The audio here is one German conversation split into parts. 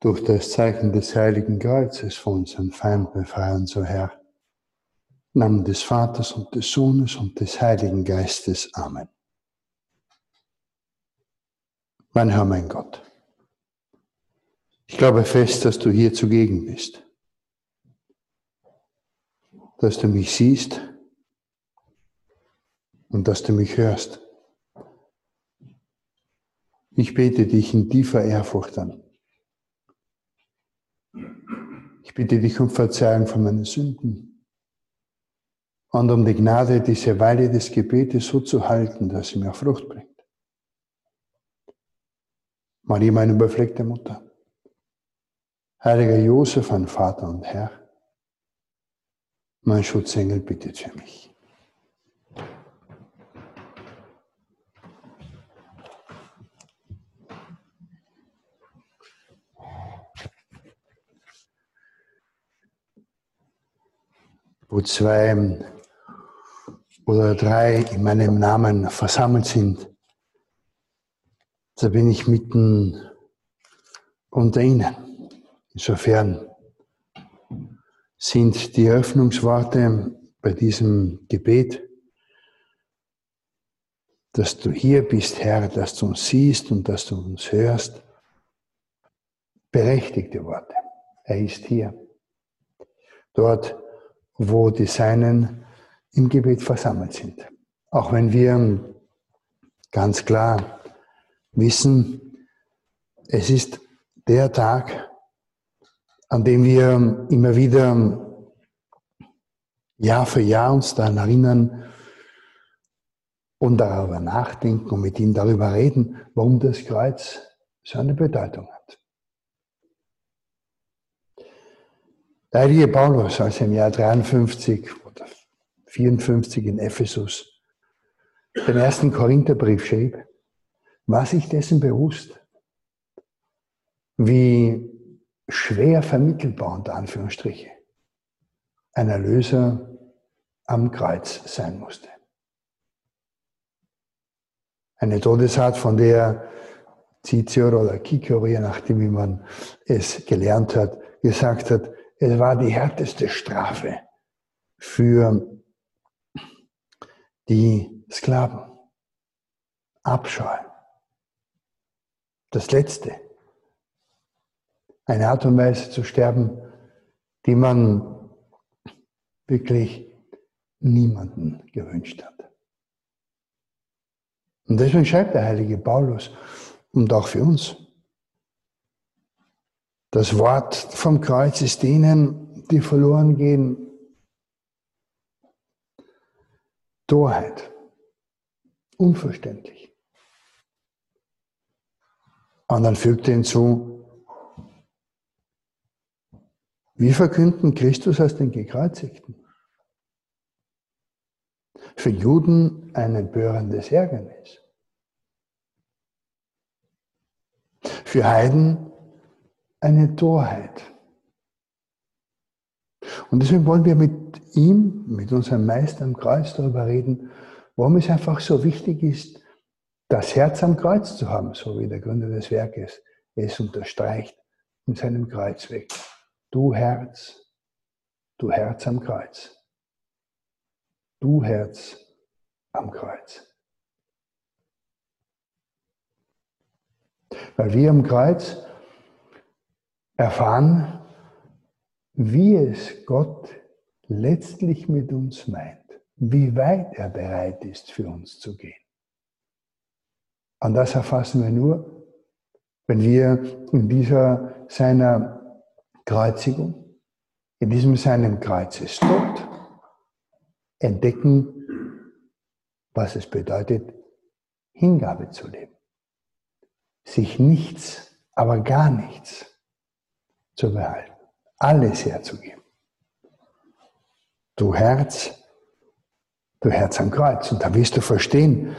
durch das Zeichen des Heiligen Kreuzes von unseren Feind befreien, so Herr. Im Namen des Vaters und des Sohnes und des Heiligen Geistes. Amen. Mein Herr, mein Gott, ich glaube fest, dass du hier zugegen bist, dass du mich siehst und dass du mich hörst. Ich bete dich in tiefer Ehrfurcht an. Ich bitte dich um Verzeihung von meinen Sünden und um die Gnade, diese Weile des Gebetes so zu halten, dass sie mir Frucht bringt. Maria, meine überfleckte Mutter, heiliger Josef, mein Vater und Herr, mein Schutzengel bittet für mich. Wo zwei oder drei in meinem Namen versammelt sind, da bin ich mitten unter ihnen. Insofern sind die Eröffnungsworte bei diesem Gebet, dass du hier bist, Herr, dass du uns siehst und dass du uns hörst, berechtigte Worte. Er ist hier. Dort, wo die Seinen im Gebet versammelt sind. Auch wenn wir ganz klar wissen, es ist der Tag, an dem wir immer wieder Jahr für Jahr uns daran erinnern und darüber nachdenken und mit ihm darüber reden, warum das Kreuz so eine Bedeutung hat. Der heilige Paulus, als er im Jahr 53 oder 54 in Ephesus den ersten Korintherbrief schrieb, war sich dessen bewusst, wie schwer vermittelbar, unter Anführungsstriche, ein Erlöser am Kreuz sein musste. Eine Todesart, von der Cicero oder je nachdem, wie man es gelernt hat, gesagt hat, es war die härteste Strafe für die Sklaven. Abscheu. Das Letzte. Eine Art und Weise zu sterben, die man wirklich niemanden gewünscht hat. Und deswegen schreibt der heilige Paulus und auch für uns, das Wort vom Kreuz ist denen, die verloren gehen, Torheit, unverständlich. Und dann fügt er hinzu, wir verkünden Christus als den Gekreuzigten. Für Juden ein empörendes Ärgernis. Für Heiden eine Torheit. Und deswegen wollen wir mit ihm, mit unserem Meister am Kreuz darüber reden, warum es einfach so wichtig ist, das Herz am Kreuz zu haben, so wie der Gründer des Werkes es unterstreicht in seinem Kreuzweg. Du Herz, du Herz am Kreuz. Du Herz am Kreuz. Weil wir am Kreuz erfahren, wie es Gott letztlich mit uns meint, wie weit er bereit ist, für uns zu gehen. Und das erfassen wir nur, wenn wir in dieser seiner Kreuzigung, in diesem seinem Kreuzestod entdecken, was es bedeutet, Hingabe zu leben. Sich nichts, aber gar nichts zu behalten, alles herzugeben. Du Herz, du Herz am Kreuz. Und da wirst du verstehen,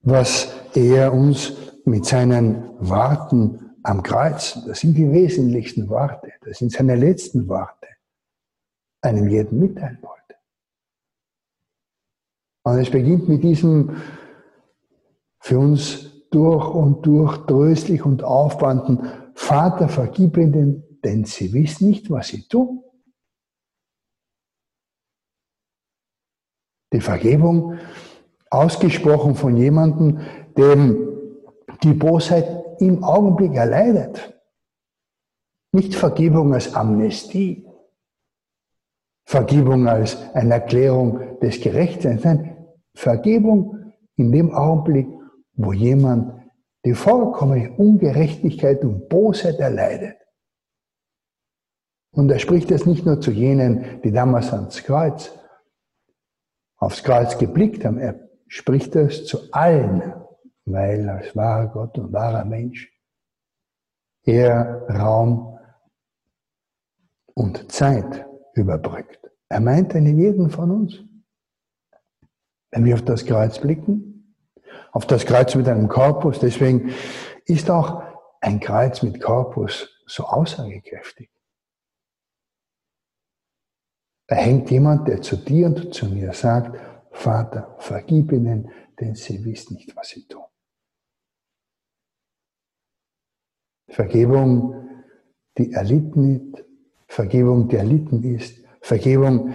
was er uns mit seinen Worten am Kreuz, das sind die wesentlichsten Worte, das sind seine letzten Worte, einem jeden mitteilen wollte. Und es beginnt mit diesem für uns durch und durch tröstlich und aufwandend, Vater, vergib ihnen, denn sie wissen nicht, was sie tun. Die Vergebung, ausgesprochen von jemandem, dem die Bosheit im Augenblick erleidet. Nicht Vergebung als Amnestie, Vergebung als eine Erklärung des Gerechtseins, nein, Vergebung in dem Augenblick, wo jemand die vollkommene Ungerechtigkeit und Bosheit erleidet. Und er spricht es nicht nur zu jenen, die damals ans Kreuz, aufs Kreuz geblickt haben, er spricht es zu allen, weil als wahrer Gott und wahrer Mensch er Raum und Zeit überbrückt. Er meint einen jeden von uns. Wenn wir auf das Kreuz blicken, auf das Kreuz mit einem Korpus, deswegen ist auch ein Kreuz mit Korpus so aussagekräftig. Da hängt jemand, der zu dir und zu mir sagt, Vater, vergib ihnen, denn sie wissen nicht, was sie tun. Vergebung, die erlitten ist, Vergebung, die erlitten ist, Vergebung,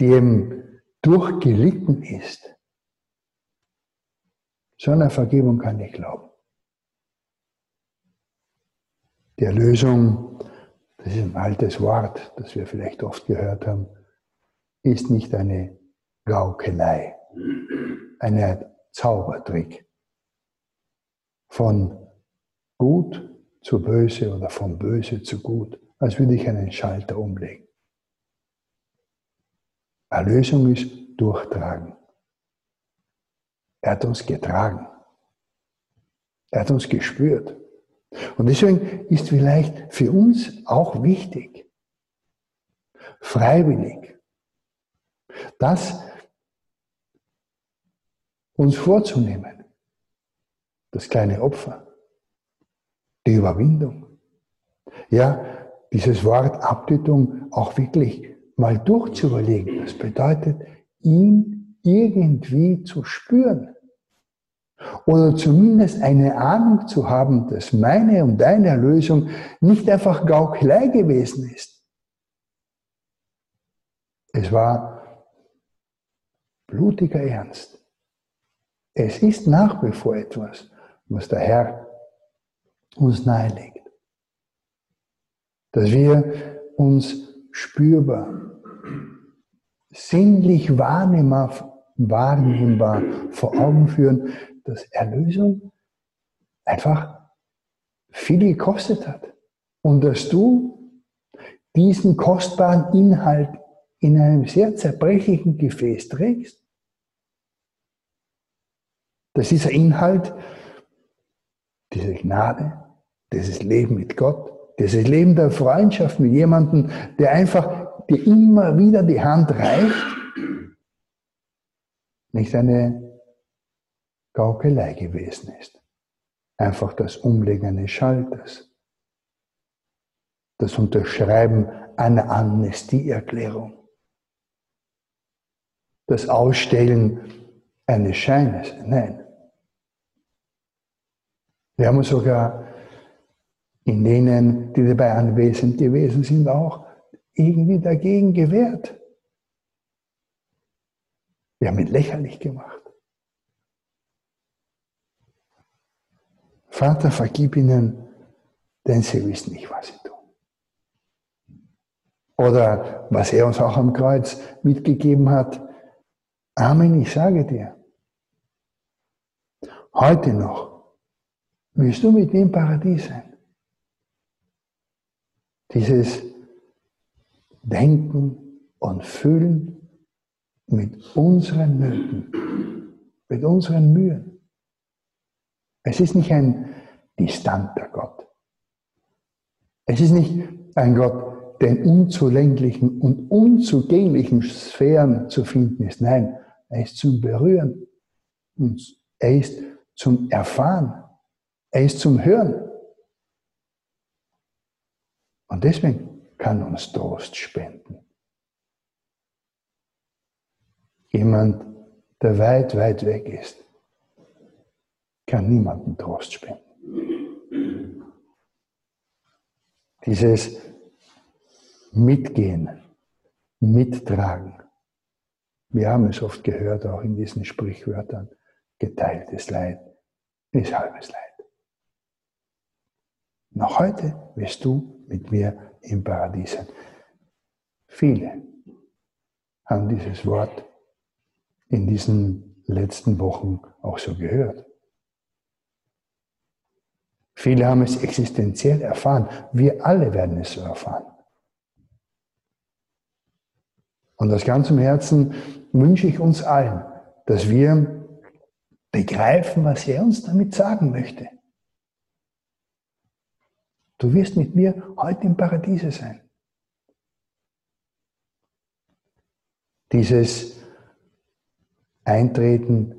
die eben durchgelitten ist. So einer Vergebung kann ich glauben. Die Erlösung, das ist ein altes Wort, das wir vielleicht oft gehört haben, ist nicht eine Gaukelei, ein Zaubertrick von gut zu böse oder von böse zu gut, als würde ich einen Schalter umlegen. Erlösung ist durchtragen. Er hat uns getragen. Er hat uns gespürt. Und deswegen ist vielleicht für uns auch wichtig, freiwillig, das uns vorzunehmen. Das kleine Opfer, die Überwindung. Ja, dieses Wort Abtötung auch wirklich mal durchzuüberlegen. Das bedeutet, ihn irgendwie zu spüren. Oder zumindest eine Ahnung zu haben, dass meine und deine Erlösung nicht einfach Gaukelei gewesen ist. Es war blutiger Ernst. Es ist nach wie vor etwas, was der Herr uns nahelegt. Dass wir uns spürbar, sinnlich wahrnehmbar, wahrnehmbar vor Augen führen, dass Erlösung einfach viel gekostet hat. Und dass du diesen kostbaren Inhalt in einem sehr zerbrechlichen Gefäß trägst. Dass dieser Inhalt, diese Gnade, dieses Leben mit Gott, dieses Leben der Freundschaft mit jemandem, der einfach dir immer wieder die Hand reicht, nicht eine Gaukelei gewesen ist. Einfach das Umlegen eines Schalters. Das Unterschreiben einer Amnestieerklärung. Das Ausstellen eines Scheines. Nein. Wir haben sogar in denen, die dabei anwesend gewesen sind, auch irgendwie dagegen gewehrt. Wir haben ihn lächerlich gemacht. Vater, vergib ihnen, denn sie wissen nicht, was sie tun. Oder was er uns auch am Kreuz mitgegeben hat. Amen, ich sage dir, heute noch wirst du mit mir im Paradies sein dieses Denken und Fühlen mit unseren Nöten, mit unseren Mühen. Es ist nicht ein distanter Gott. Es ist nicht ein Gott, der in unzulänglichen und unzugänglichen Sphären zu finden ist. Nein, er ist zum Berühren. Er ist zum Erfahren. Er ist zum Hören. Und deswegen kann uns Trost spenden. Jemand, der weit, weit weg ist. kann niemandem Trost spenden. Dieses Mitgehen, Mittragen. Wir haben es oft gehört, auch in diesen Sprichwörtern, geteiltes Leid ist halbes Leid. Noch heute wirst du mit mir im Paradies sein. Viele haben dieses Wort in diesen letzten Wochen auch so gehört. Viele haben es existenziell erfahren. Wir alle werden es so erfahren. Und aus ganzem Herzen wünsche ich uns allen, dass wir begreifen, was er uns damit sagen möchte. Du wirst mit mir heute im Paradiese sein. Dieses Eintreten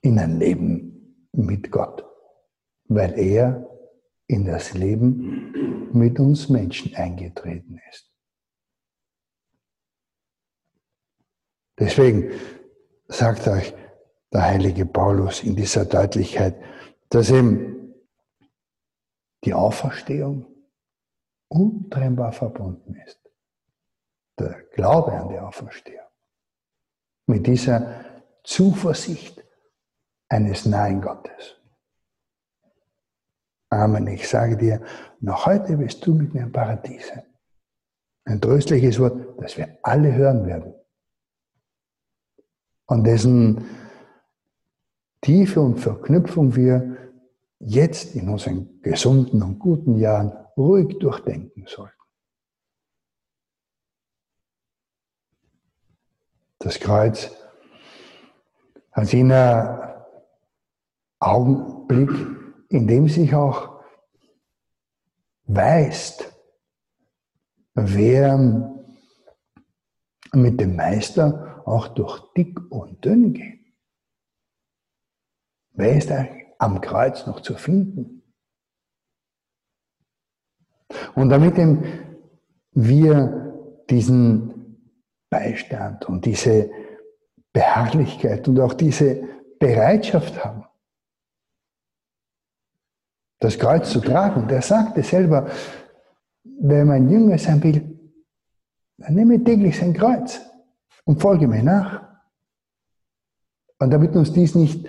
in ein Leben mit Gott weil er in das Leben mit uns Menschen eingetreten ist. Deswegen sagt euch der heilige Paulus in dieser Deutlichkeit, dass eben die Auferstehung untrennbar verbunden ist. Der Glaube an die Auferstehung. Mit dieser Zuversicht eines nahen Gottes. Amen. Ich sage dir, noch heute wirst du mit mir im Paradies sein. Ein tröstliches Wort, das wir alle hören werden. Und dessen Tiefe und Verknüpfung wir jetzt in unseren gesunden und guten Jahren ruhig durchdenken sollten. Das Kreuz als jener Augenblick, in dem sich auch weist, wer mit dem Meister auch durch dick und dünn geht. Wer ist eigentlich am Kreuz noch zu finden? Und damit wir diesen Beistand und diese Beharrlichkeit und auch diese Bereitschaft haben, das Kreuz zu tragen. Der sagte selber, wer mein Jünger sein will, dann nehme täglich sein Kreuz und folge mir nach. Und damit uns dies nicht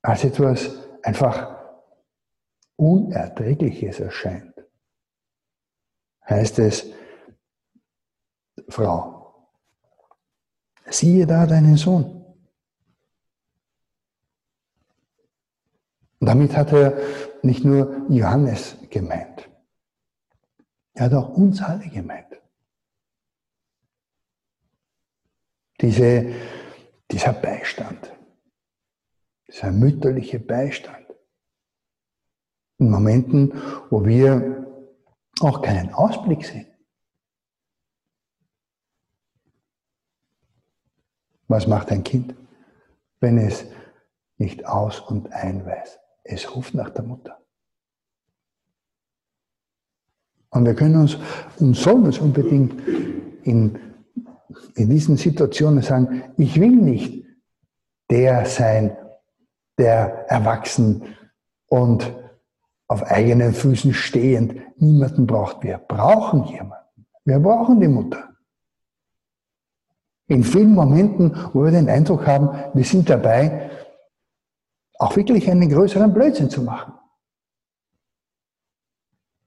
als etwas einfach Unerträgliches erscheint, heißt es, Frau, siehe da deinen Sohn. damit hat er nicht nur Johannes gemeint. Er hat auch uns alle gemeint. Diese, dieser Beistand, dieser mütterliche Beistand. In Momenten, wo wir auch keinen Ausblick sehen. Was macht ein Kind, wenn es nicht aus und ein weiß? Es ruft nach der Mutter. Und wir können uns und sollen uns unbedingt in, in diesen Situationen sagen, ich will nicht der sein, der erwachsen und auf eigenen Füßen stehend niemanden braucht. Wir brauchen jemanden. Wir brauchen die Mutter. In vielen Momenten, wo wir den Eindruck haben, wir sind dabei, auch wirklich einen größeren Blödsinn zu machen.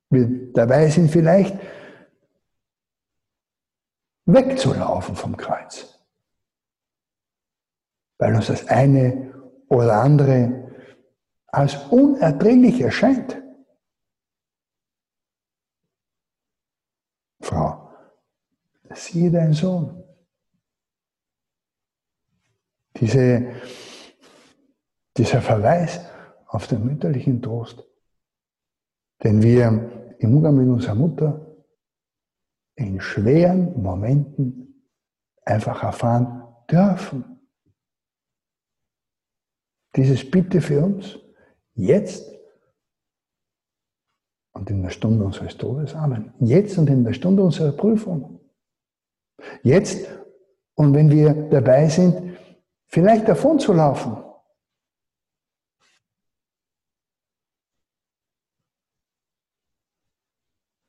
Wir dabei sind vielleicht wegzulaufen vom Kreuz, weil uns das eine oder andere als unerträglich erscheint. Frau, siehe dein Sohn. Diese dieser Verweis auf den mütterlichen Trost, den wir im Umgang mit unserer Mutter in schweren Momenten einfach erfahren dürfen. Dieses Bitte für uns jetzt und in der Stunde unseres Todes. Amen. Jetzt und in der Stunde unserer Prüfung. Jetzt und wenn wir dabei sind, vielleicht davon zu laufen.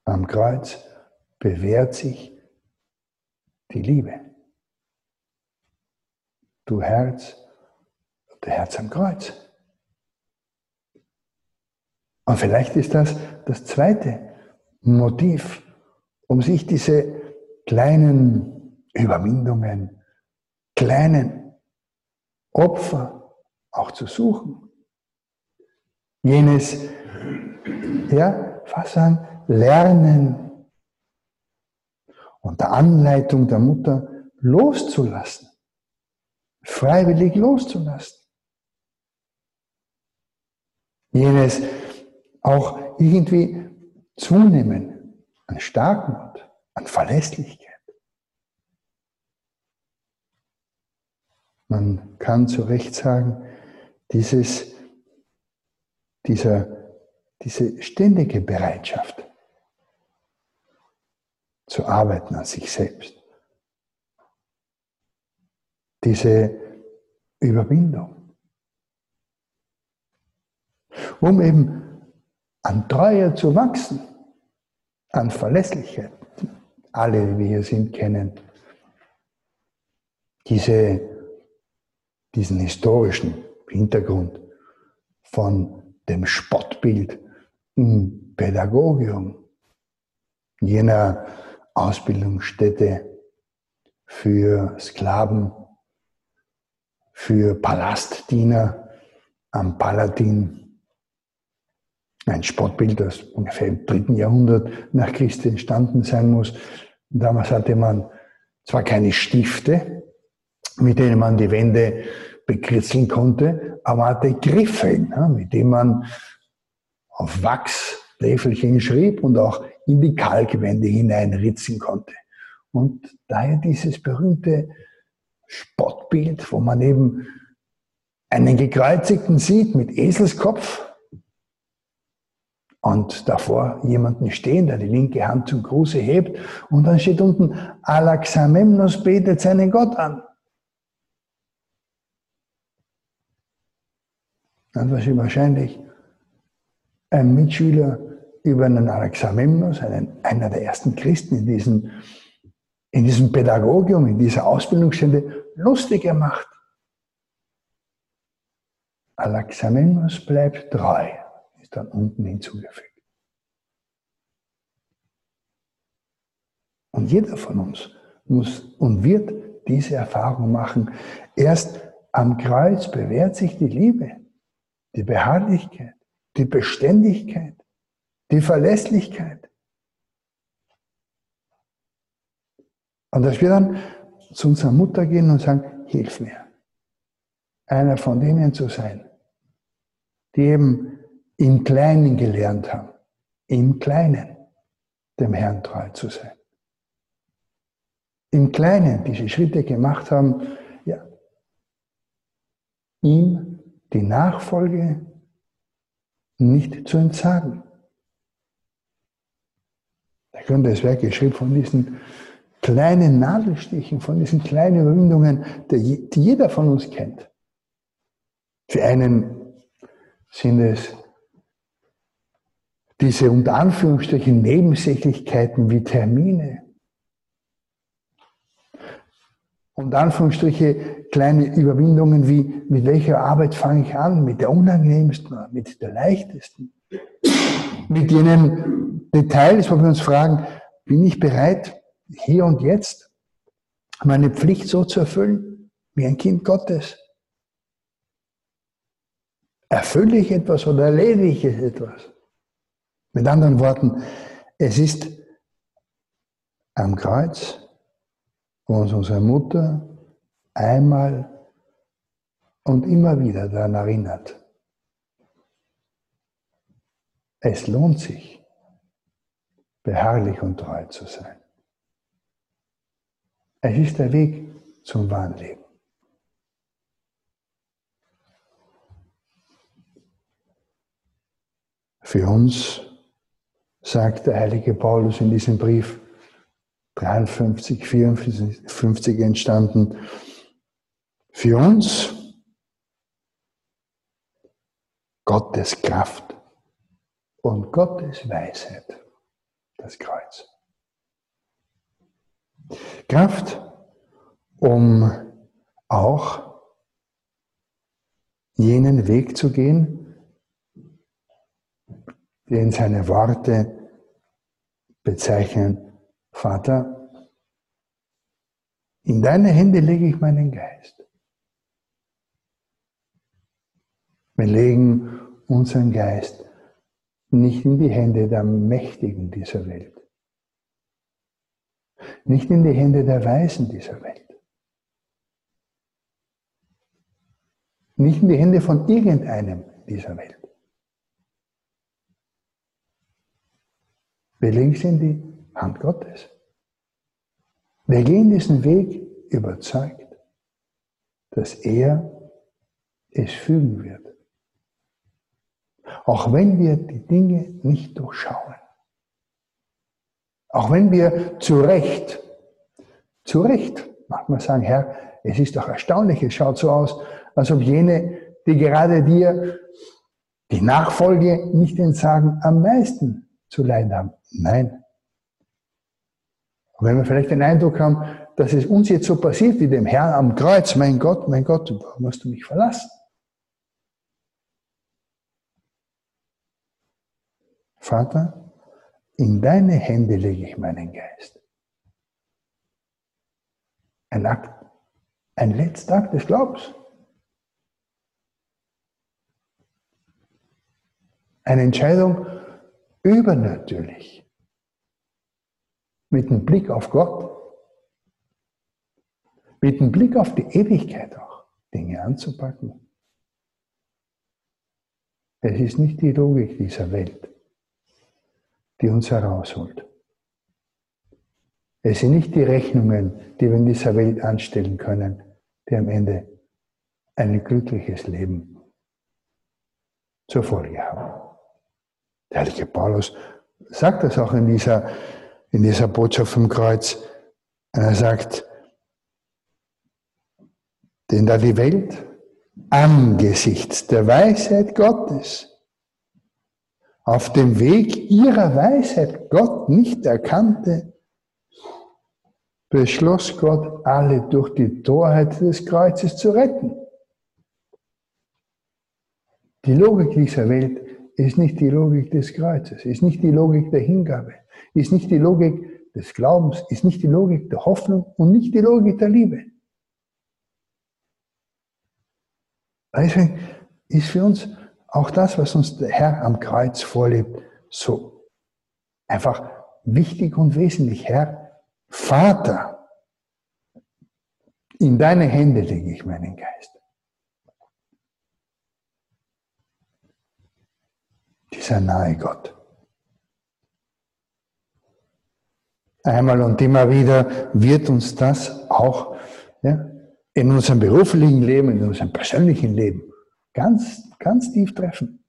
Am Kreuz bewährt sich die Liebe. Du Herz, der Herz am Kreuz. Und vielleicht ist das das zweite Motiv, um sich diese kleinen Überwindungen, kleinen Opfer auch zu suchen. Jenes, ja, fast sagen, Lernen unter Anleitung der Mutter loszulassen, freiwillig loszulassen. Jenes auch irgendwie zunehmen an Starkmut, an Verlässlichkeit. Man kann zu Recht sagen, dieses, dieser, diese ständige Bereitschaft zu arbeiten an sich selbst, diese Überwindung, um eben an Treue zu wachsen, an Verlässlichkeit. Alle, die wir hier sind, kennen diese diesen historischen Hintergrund von dem Spottbild im Pädagogium, jener Ausbildungsstätte für Sklaven, für Palastdiener am Palatin. Ein Spottbild, das ungefähr im dritten Jahrhundert nach Christi entstanden sein muss. Damals hatte man zwar keine Stifte, mit denen man die Wände bekritzeln konnte, aber hatte Griffe, ja, mit denen man auf Wachsläfelchen schrieb und auch in die Kalkwände hineinritzen konnte. Und daher dieses berühmte Spottbild, wo man eben einen Gekreuzigten sieht mit Eselskopf und davor jemanden stehen, der die linke Hand zum Gruße hebt und dann steht unten, Alaxamemnos betet seinen Gott an. Dann war sie wahrscheinlich ein Mitschüler über einen Alexamemnos, einen, einer der ersten Christen in diesem, in diesem Pädagogium, in dieser Ausbildungsstelle, lustig gemacht. Alexamemnos bleibt treu, ist dann unten hinzugefügt. Und jeder von uns muss und wird diese Erfahrung machen. Erst am Kreuz bewährt sich die Liebe die Beharrlichkeit, die Beständigkeit, die Verlässlichkeit. Und dass wir dann zu unserer Mutter gehen und sagen, hilf mir, einer von denen zu sein, die eben im Kleinen gelernt haben, im Kleinen dem Herrn treu zu sein. Im Kleinen diese Schritte gemacht haben, ja, ihm die Nachfolge nicht zu entsagen. Da könnte es Werk geschrieben von diesen kleinen Nadelstichen, von diesen kleinen Überwindungen, die jeder von uns kennt. Für einen sind es diese unter Anführungsstrichen Nebensächlichkeiten wie Termine, und Anführungsstriche kleine Überwindungen wie, mit welcher Arbeit fange ich an? Mit der unangenehmsten, mit der leichtesten? Mit jenen Details, wo wir uns fragen, bin ich bereit, hier und jetzt meine Pflicht so zu erfüllen, wie ein Kind Gottes? Erfülle ich etwas oder erledige ich etwas? Mit anderen Worten, es ist am Kreuz wo uns unsere Mutter einmal und immer wieder daran erinnert. Es lohnt sich, beharrlich und treu zu sein. Es ist der Weg zum wahren Leben. Für uns sagt der heilige Paulus in diesem Brief, 53, 54 entstanden. Für uns Gottes Kraft und Gottes Weisheit das Kreuz. Kraft, um auch jenen Weg zu gehen, den seine Worte bezeichnen. Vater, in deine Hände lege ich meinen Geist. Wir legen unseren Geist nicht in die Hände der Mächtigen dieser Welt, nicht in die Hände der Weisen dieser Welt, nicht in die Hände von irgendeinem dieser Welt. Wir legen sie in die Hand Gottes. Wir gehen diesen Weg überzeugt, dass er es fügen wird. Auch wenn wir die Dinge nicht durchschauen. Auch wenn wir zu Recht, zu Recht, manchmal sagen, Herr, es ist doch erstaunlich, es schaut so aus, als ob jene, die gerade dir die Nachfolge nicht entsagen, am meisten zu leiden haben. Nein. Und wenn wir vielleicht den Eindruck haben, dass es uns jetzt so passiert wie dem Herrn am Kreuz, mein Gott, mein Gott, warum hast du mich verlassen? Vater, in deine Hände lege ich meinen Geist. Ein Akt, ein letzter Akt des Glaubens. Eine Entscheidung übernatürlich. Mit dem Blick auf Gott. Mit dem Blick auf die Ewigkeit auch, Dinge anzupacken. Es ist nicht die Logik dieser Welt die uns herausholt. Es sind nicht die Rechnungen, die wir in dieser Welt anstellen können, die am Ende ein glückliches Leben zur Folge haben. Der heilige Paulus sagt das auch in dieser, in dieser Botschaft vom Kreuz. Er sagt, denn da die Welt angesichts der Weisheit Gottes auf dem Weg ihrer Weisheit Gott nicht erkannte, beschloss Gott, alle durch die Torheit des Kreuzes zu retten. Die Logik dieser Welt ist nicht die Logik des Kreuzes, ist nicht die Logik der Hingabe, ist nicht die Logik des Glaubens, ist nicht die Logik der Hoffnung und nicht die Logik der Liebe. Deswegen ist für uns auch das, was uns der Herr am Kreuz vorlebt, so einfach wichtig und wesentlich. Herr, Vater, in deine Hände lege ich meinen Geist. Dieser nahe Gott. Einmal und immer wieder wird uns das auch ja, in unserem beruflichen Leben, in unserem persönlichen Leben ganz, ganz tief treffen.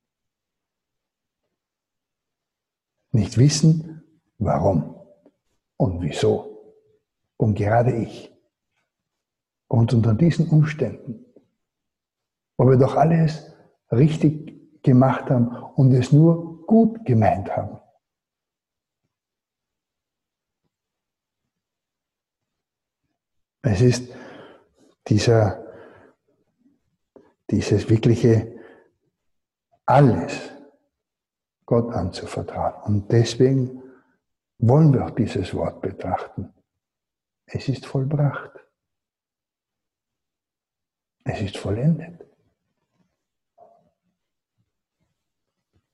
Nicht wissen, warum und wieso. Und gerade ich. Und unter diesen Umständen, wo wir doch alles richtig gemacht haben und es nur gut gemeint haben. Es ist dieser dieses wirkliche alles Gott anzuvertrauen. Und deswegen wollen wir auch dieses Wort betrachten. Es ist vollbracht. Es ist vollendet.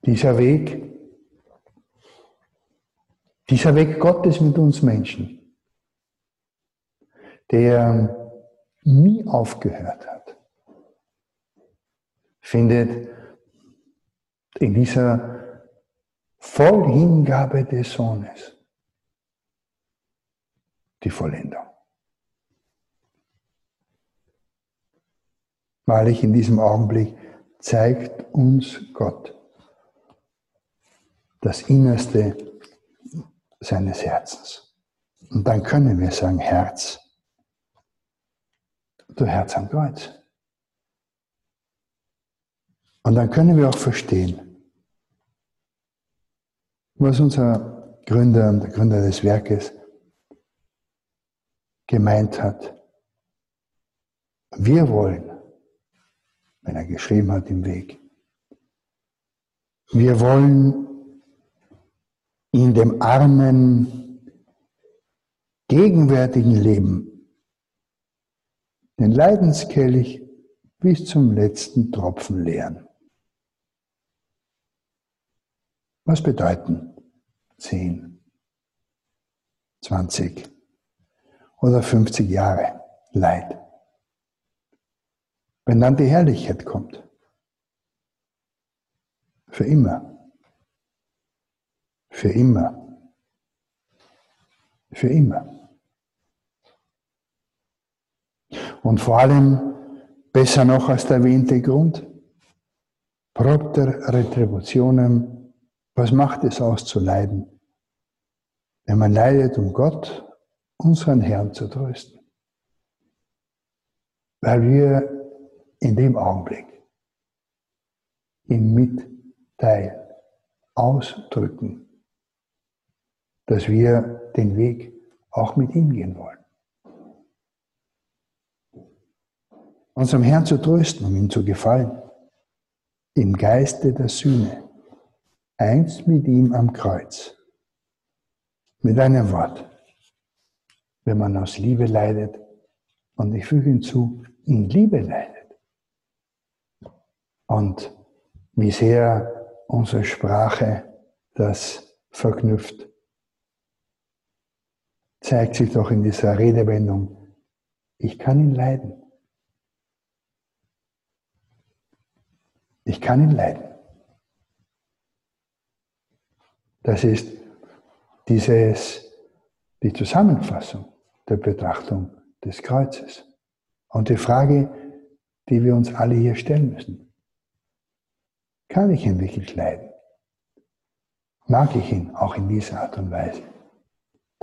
Dieser Weg, dieser Weg Gottes mit uns Menschen, der nie aufgehört hat findet in dieser Vollhingabe des Sohnes die Vollendung. Wahrlich in diesem Augenblick zeigt uns Gott das Innerste seines Herzens. Und dann können wir sagen, Herz, du Herz am Kreuz. Und dann können wir auch verstehen, was unser Gründer und der Gründer des Werkes, gemeint hat. Wir wollen, wenn er geschrieben hat im Weg, wir wollen in dem armen, gegenwärtigen Leben den Leidenskelch bis zum letzten Tropfen leeren. Was bedeuten 10, 20 oder 50 Jahre Leid? Wenn dann die Herrlichkeit kommt. Für immer. Für immer. Für immer. Und vor allem besser noch als der erwähnte Grund. Propter retributionem. Was macht es aus zu leiden? Wenn man leidet, um Gott, unseren Herrn zu trösten. Weil wir in dem Augenblick ihm mitteilen, ausdrücken, dass wir den Weg auch mit ihm gehen wollen. Unserem Herrn zu trösten, um ihm zu gefallen, im Geiste der Sühne, eins mit ihm am Kreuz. Mit einem Wort, wenn man aus Liebe leidet, und ich füge hinzu, in Liebe leidet, und wie sehr unsere Sprache das verknüpft, zeigt sich doch in dieser Redewendung, ich kann ihn leiden. Ich kann ihn leiden. Das ist dieses, die Zusammenfassung der Betrachtung des Kreuzes. Und die Frage, die wir uns alle hier stellen müssen. Kann ich ihn wirklich leiden? Mag ich ihn auch in dieser Art und Weise,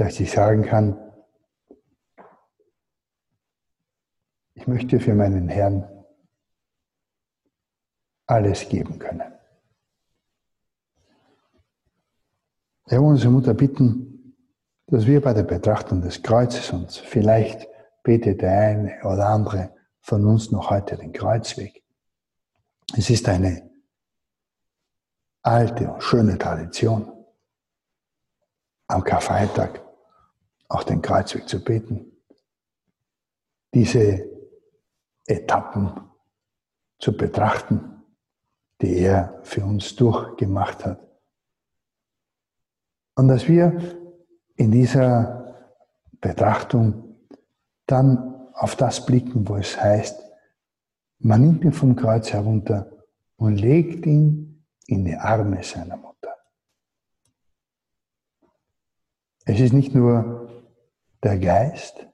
dass ich sagen kann, ich möchte für meinen Herrn alles geben können. Wir wollen unsere Mutter bitten, dass wir bei der Betrachtung des Kreuzes uns vielleicht betet der eine oder andere von uns noch heute den Kreuzweg. Es ist eine alte und schöne Tradition, am Karfreitag auch den Kreuzweg zu beten, diese Etappen zu betrachten, die er für uns durchgemacht hat. Und dass wir in dieser Betrachtung dann auf das blicken, wo es heißt, man nimmt ihn vom Kreuz herunter und legt ihn in die Arme seiner Mutter. Es ist nicht nur der Geist,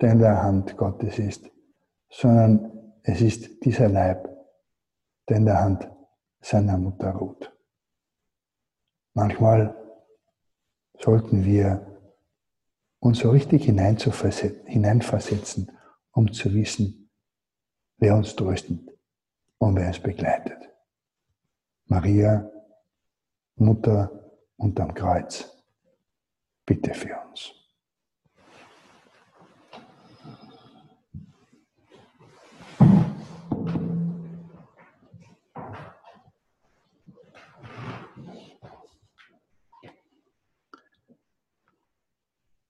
der in der Hand Gottes ist, sondern es ist dieser Leib, der in der Hand seiner Mutter ruht. Manchmal sollten wir uns so richtig hineinversetzen, um zu wissen, wer uns tröstet und wer uns begleitet. Maria, Mutter unterm Kreuz, bitte für uns.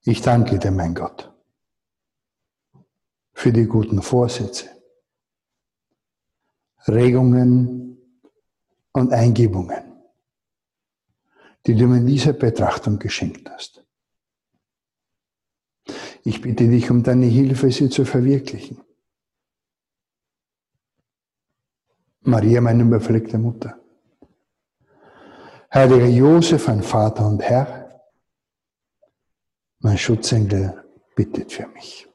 Ich danke dir, mein Gott, für die guten Vorsätze, Regungen, und Eingebungen, die du mir in dieser Betrachtung geschenkt hast. Ich bitte dich um deine Hilfe, sie zu verwirklichen. Maria, meine überfleckte Mutter. Heiliger Josef, ein Vater und Herr, mein Schutzengel bittet für mich.